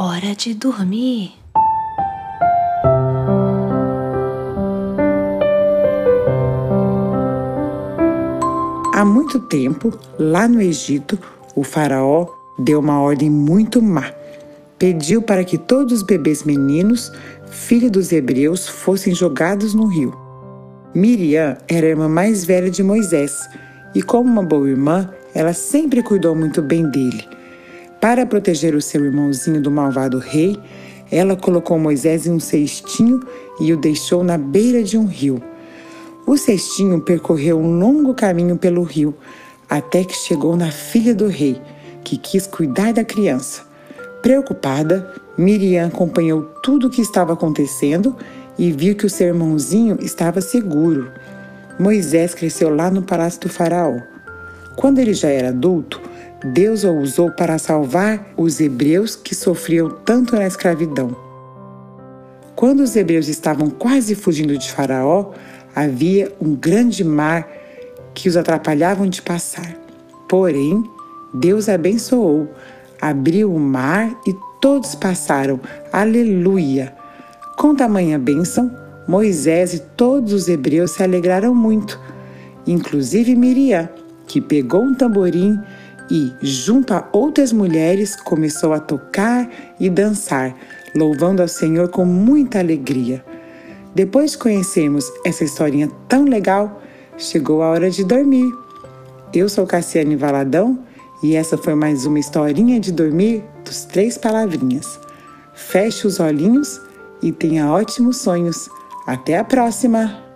hora de dormir. Há muito tempo, lá no Egito, o Faraó deu uma ordem muito má. Pediu para que todos os bebês meninos, filhos dos hebreus, fossem jogados no rio. Miriam era a irmã mais velha de Moisés e, como uma boa irmã, ela sempre cuidou muito bem dele. Para proteger o seu irmãozinho do malvado rei, ela colocou Moisés em um cestinho e o deixou na beira de um rio. O cestinho percorreu um longo caminho pelo rio, até que chegou na filha do rei, que quis cuidar da criança. Preocupada, Miriam acompanhou tudo o que estava acontecendo e viu que o seu irmãozinho estava seguro. Moisés cresceu lá no palácio do Faraó. Quando ele já era adulto, Deus o usou para salvar os hebreus que sofriam tanto na escravidão. Quando os hebreus estavam quase fugindo de Faraó, havia um grande mar que os atrapalhavam de passar. Porém, Deus abençoou, abriu o mar e todos passaram. Aleluia! Com tamanha bênção, Moisés e todos os hebreus se alegraram muito, inclusive Miriam, que pegou um tamborim e, junto a outras mulheres, começou a tocar e dançar, louvando ao Senhor com muita alegria. Depois de conhecermos essa historinha tão legal, chegou a hora de dormir. Eu sou Cassiane Valadão e essa foi mais uma historinha de dormir dos Três Palavrinhas. Feche os olhinhos e tenha ótimos sonhos. Até a próxima!